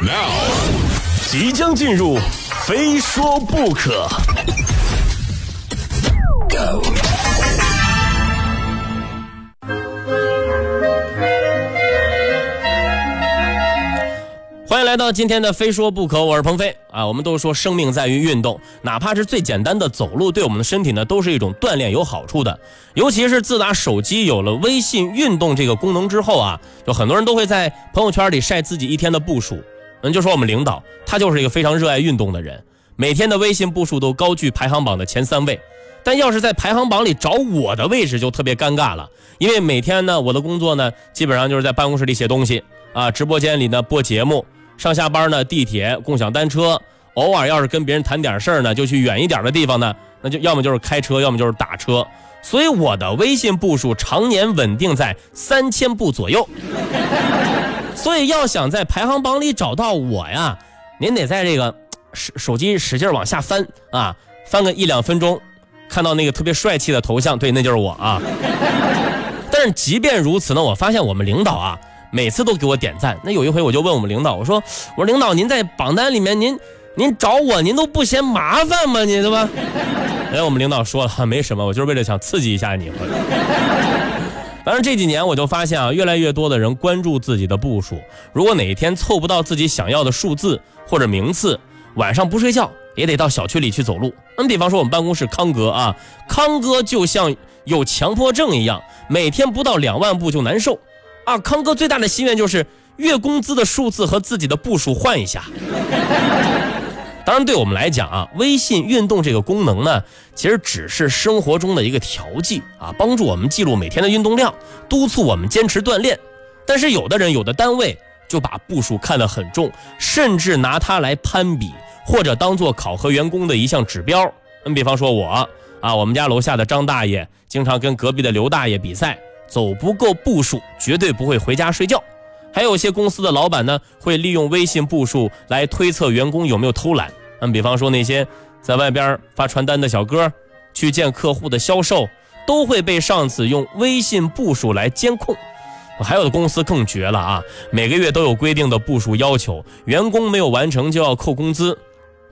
Now，即将进入，非说不可。Go，欢迎来到今天的《非说不可》，我是鹏飞啊。我们都说生命在于运动，哪怕是最简单的走路，对我们的身体呢都是一种锻炼有好处的。尤其是自打手机有了微信运动这个功能之后啊，就很多人都会在朋友圈里晒自己一天的步数。嗯，就说我们领导，他就是一个非常热爱运动的人，每天的微信步数都高居排行榜的前三位。但要是在排行榜里找我的位置就特别尴尬了，因为每天呢，我的工作呢基本上就是在办公室里写东西啊，直播间里呢播节目。上下班呢，地铁、共享单车，偶尔要是跟别人谈点事儿呢，就去远一点的地方呢，那就要么就是开车，要么就是打车。所以我的微信步数常年稳定在三千步左右。所以要想在排行榜里找到我呀，您得在这个手手机使劲往下翻啊，翻个一两分钟，看到那个特别帅气的头像，对，那就是我啊。但是即便如此呢，我发现我们领导啊。每次都给我点赞。那有一回我就问我们领导，我说：“我说领导，您在榜单里面，您您找我，您都不嫌麻烦吗？你对吧？”哎，我们领导说了，没什么，我就是为了想刺激一下你。反正这几年我就发现啊，越来越多的人关注自己的步数。如果哪一天凑不到自己想要的数字或者名次，晚上不睡觉也得到小区里去走路。嗯，比方说我们办公室康哥啊，康哥就像有强迫症一样，每天不到两万步就难受。啊，康哥最大的心愿就是月工资的数字和自己的步数换一下。当然，对我们来讲啊，微信运动这个功能呢，其实只是生活中的一个调剂啊，帮助我们记录每天的运动量，督促我们坚持锻炼。但是有的人、有的单位就把步数看得很重，甚至拿它来攀比，或者当做考核员工的一项指标。你比方说我啊，我们家楼下的张大爷经常跟隔壁的刘大爷比赛。走不够步数，绝对不会回家睡觉。还有一些公司的老板呢，会利用微信步数来推测员工有没有偷懒。嗯，比方说那些在外边发传单的小哥，去见客户的销售，都会被上司用微信步数来监控。还有的公司更绝了啊，每个月都有规定的步数要求，员工没有完成就要扣工资。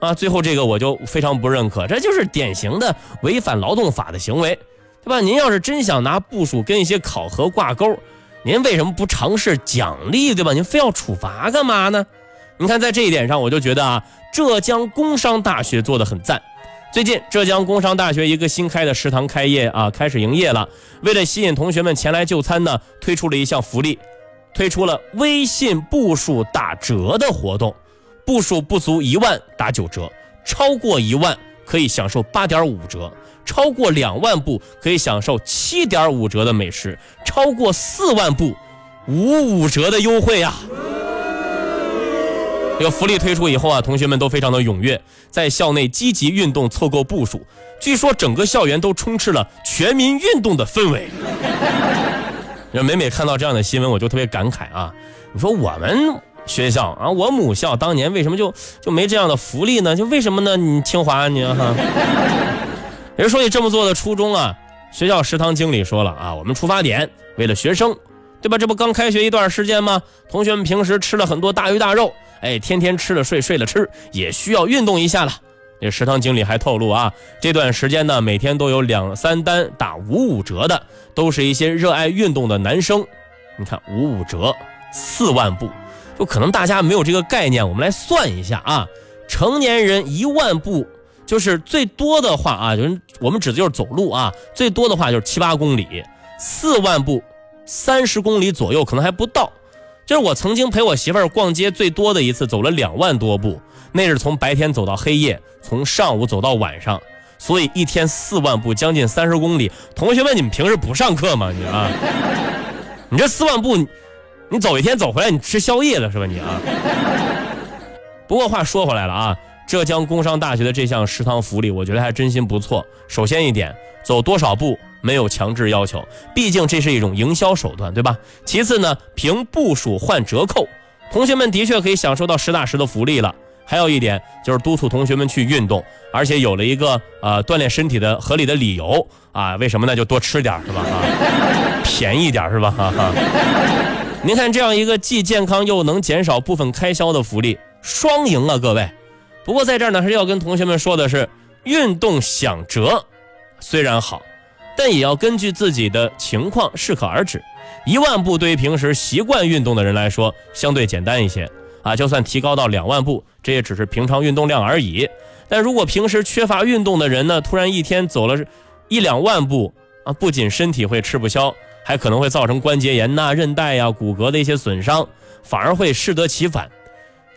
啊，最后这个我就非常不认可，这就是典型的违反劳动法的行为。对吧？您要是真想拿步数跟一些考核挂钩，您为什么不尝试奖励？对吧？您非要处罚干嘛呢？你看，在这一点上，我就觉得啊，浙江工商大学做的很赞。最近，浙江工商大学一个新开的食堂开业啊，开始营业了。为了吸引同学们前来就餐呢，推出了一项福利，推出了微信步数打折的活动，步数不足一万打九折，超过一万可以享受八点五折。超过两万步可以享受七点五折的美食，超过四万步，五五折的优惠啊！这个福利推出以后啊，同学们都非常的踊跃，在校内积极运动凑够步数。据说整个校园都充斥了全民运动的氛围。每每看到这样的新闻，我就特别感慨啊！你说我们学校啊，我母校当年为什么就就没这样的福利呢？就为什么呢？你清华你哈？人说你这么做的初衷啊，学校食堂经理说了啊，我们出发点为了学生，对吧？这不刚开学一段时间吗？同学们平时吃了很多大鱼大肉，哎，天天吃了睡，睡了吃，也需要运动一下了。这食堂经理还透露啊，这段时间呢，每天都有两三单打五五折的，都是一些热爱运动的男生。你看五五折，四万步，就可能大家没有这个概念，我们来算一下啊，成年人一万步。就是最多的话啊，就是我们指的就是走路啊，最多的话就是七八公里，四万步，三十公里左右可能还不到。就是我曾经陪我媳妇儿逛街最多的一次，走了两万多步，那是从白天走到黑夜，从上午走到晚上，所以一天四万步，将近三十公里。同学们，你们平时不上课吗？你啊，你这四万步，你走一天走回来，你吃宵夜了是吧？你啊。不过话说回来了啊。浙江工商大学的这项食堂福利，我觉得还真心不错。首先一点，走多少步没有强制要求，毕竟这是一种营销手段，对吧？其次呢，凭步数换折扣，同学们的确可以享受到实打实的福利了。还有一点就是督促同学们去运动，而且有了一个呃锻炼身体的合理的理由啊。为什么呢？就多吃点是吧？啊，便宜点是吧？哈哈。您看这样一个既健康又能减少部分开销的福利，双赢啊，各位。不过在这儿呢，还是要跟同学们说的是，运动想折虽然好，但也要根据自己的情况适可而止。一万步对于平时习惯运动的人来说，相对简单一些啊。就算提高到两万步，这也只是平常运动量而已。但如果平时缺乏运动的人呢，突然一天走了一两万步啊，不仅身体会吃不消，还可能会造成关节炎呐、韧带呀、骨骼的一些损伤，反而会适得其反。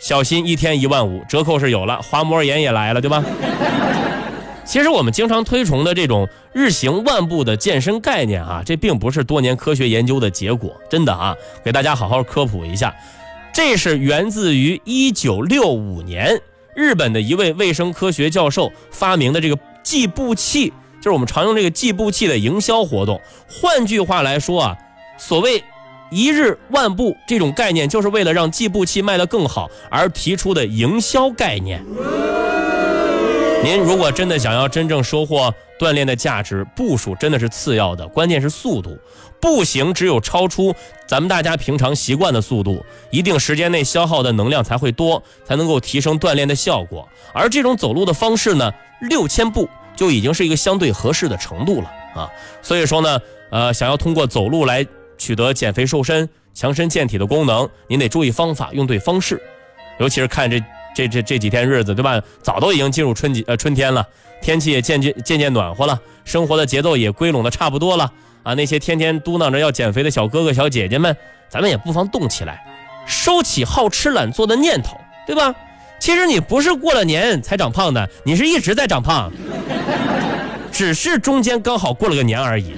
小心一天一万五，折扣是有了，滑膜炎也来了，对吧？其实我们经常推崇的这种日行万步的健身概念啊，这并不是多年科学研究的结果，真的啊，给大家好好科普一下，这是源自于一九六五年日本的一位卫生科学教授发明的这个计步器，就是我们常用这个计步器的营销活动。换句话来说啊，所谓一日万步这种概念，就是为了让计步器卖得更好而提出的营销概念。您如果真的想要真正收获锻炼的价值，步数真的是次要的，关键是速度。步行只有超出咱们大家平常习惯的速度，一定时间内消耗的能量才会多，才能够提升锻炼的效果。而这种走路的方式呢，六千步就已经是一个相对合适的程度了啊。所以说呢，呃，想要通过走路来取得减肥瘦身、强身健体的功能，您得注意方法，用对方式，尤其是看这。这这这几天日子，对吧？早都已经进入春季呃春天了，天气也渐渐渐渐暖和了，生活的节奏也归拢的差不多了啊！那些天天嘟囔着要减肥的小哥哥小姐姐们，咱们也不妨动起来，收起好吃懒做的念头，对吧？其实你不是过了年才长胖的，你是一直在长胖，只是中间刚好过了个年而已。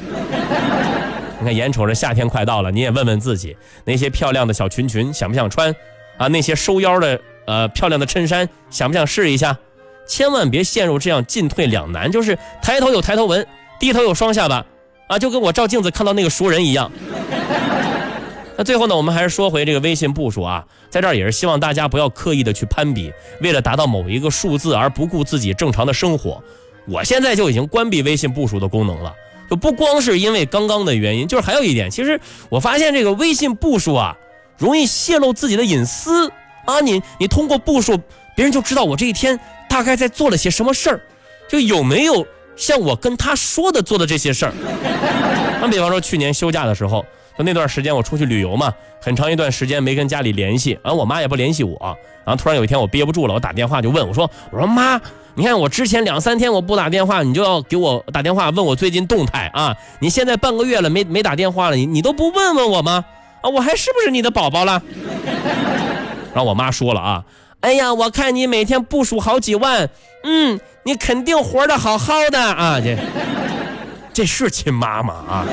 你看，眼瞅着夏天快到了，你也问问自己，那些漂亮的小裙裙想不想穿？啊，那些收腰的。呃，漂亮的衬衫，想不想试一下？千万别陷入这样进退两难，就是抬头有抬头纹，低头有双下巴，啊，就跟我照镜子看到那个熟人一样。那最后呢，我们还是说回这个微信步数啊，在这儿也是希望大家不要刻意的去攀比，为了达到某一个数字而不顾自己正常的生活。我现在就已经关闭微信步数的功能了，就不光是因为刚刚的原因，就是还有一点，其实我发现这个微信步数啊，容易泄露自己的隐私。啊，你你通过步数，别人就知道我这一天大概在做了些什么事儿，就有没有像我跟他说的做的这些事儿。那比方说去年休假的时候，那段时间我出去旅游嘛，很长一段时间没跟家里联系，然后我妈也不联系我，然后突然有一天我憋不住了，我打电话就问我说：“我说妈，你看我之前两三天我不打电话，你就要给我打电话问我最近动态啊？你现在半个月了没没打电话了，你你都不问问我吗？啊，我还是不是你的宝宝了？” 然后我妈说了啊，哎呀，我看你每天步数好几万，嗯，你肯定活得好好的啊，这这是亲妈妈啊。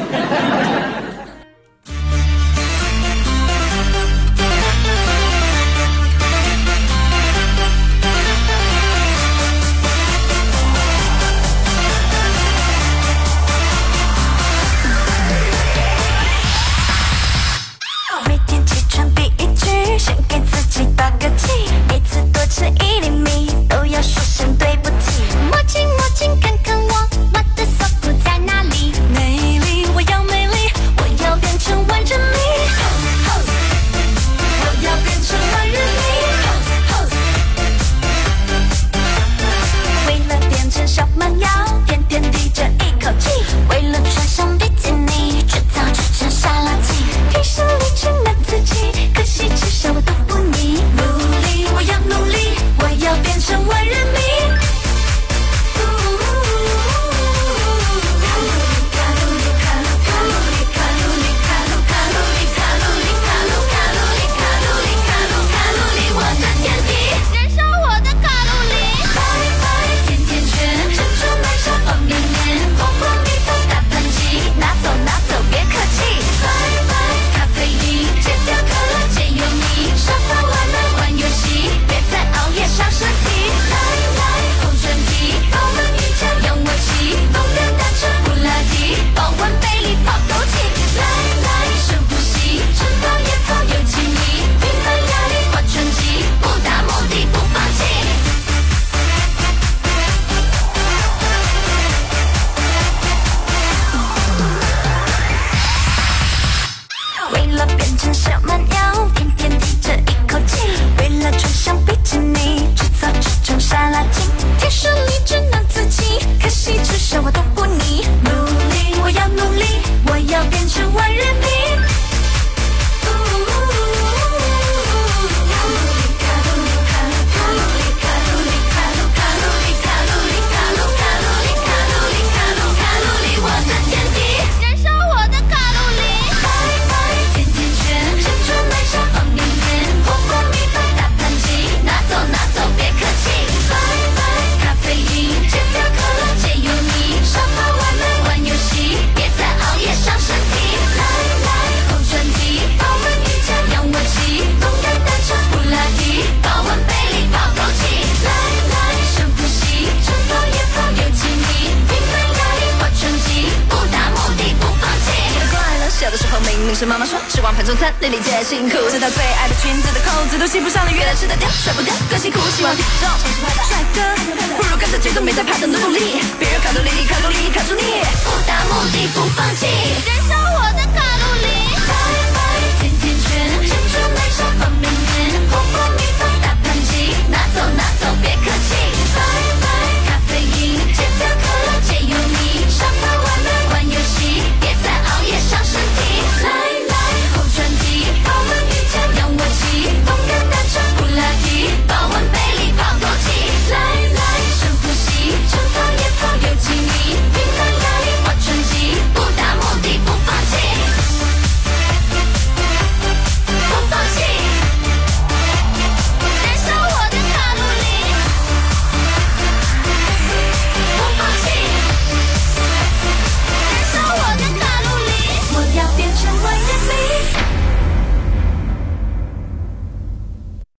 平时妈妈说吃完盘中餐，粒粒皆辛苦。直到最爱的裙子的扣子都系不上了，原来是的掉，甩不掉，更辛苦。希望体重帅哥，不如跟着节奏没在怕的努力，别人卡路里卡路里卡住你，不达目的不放弃，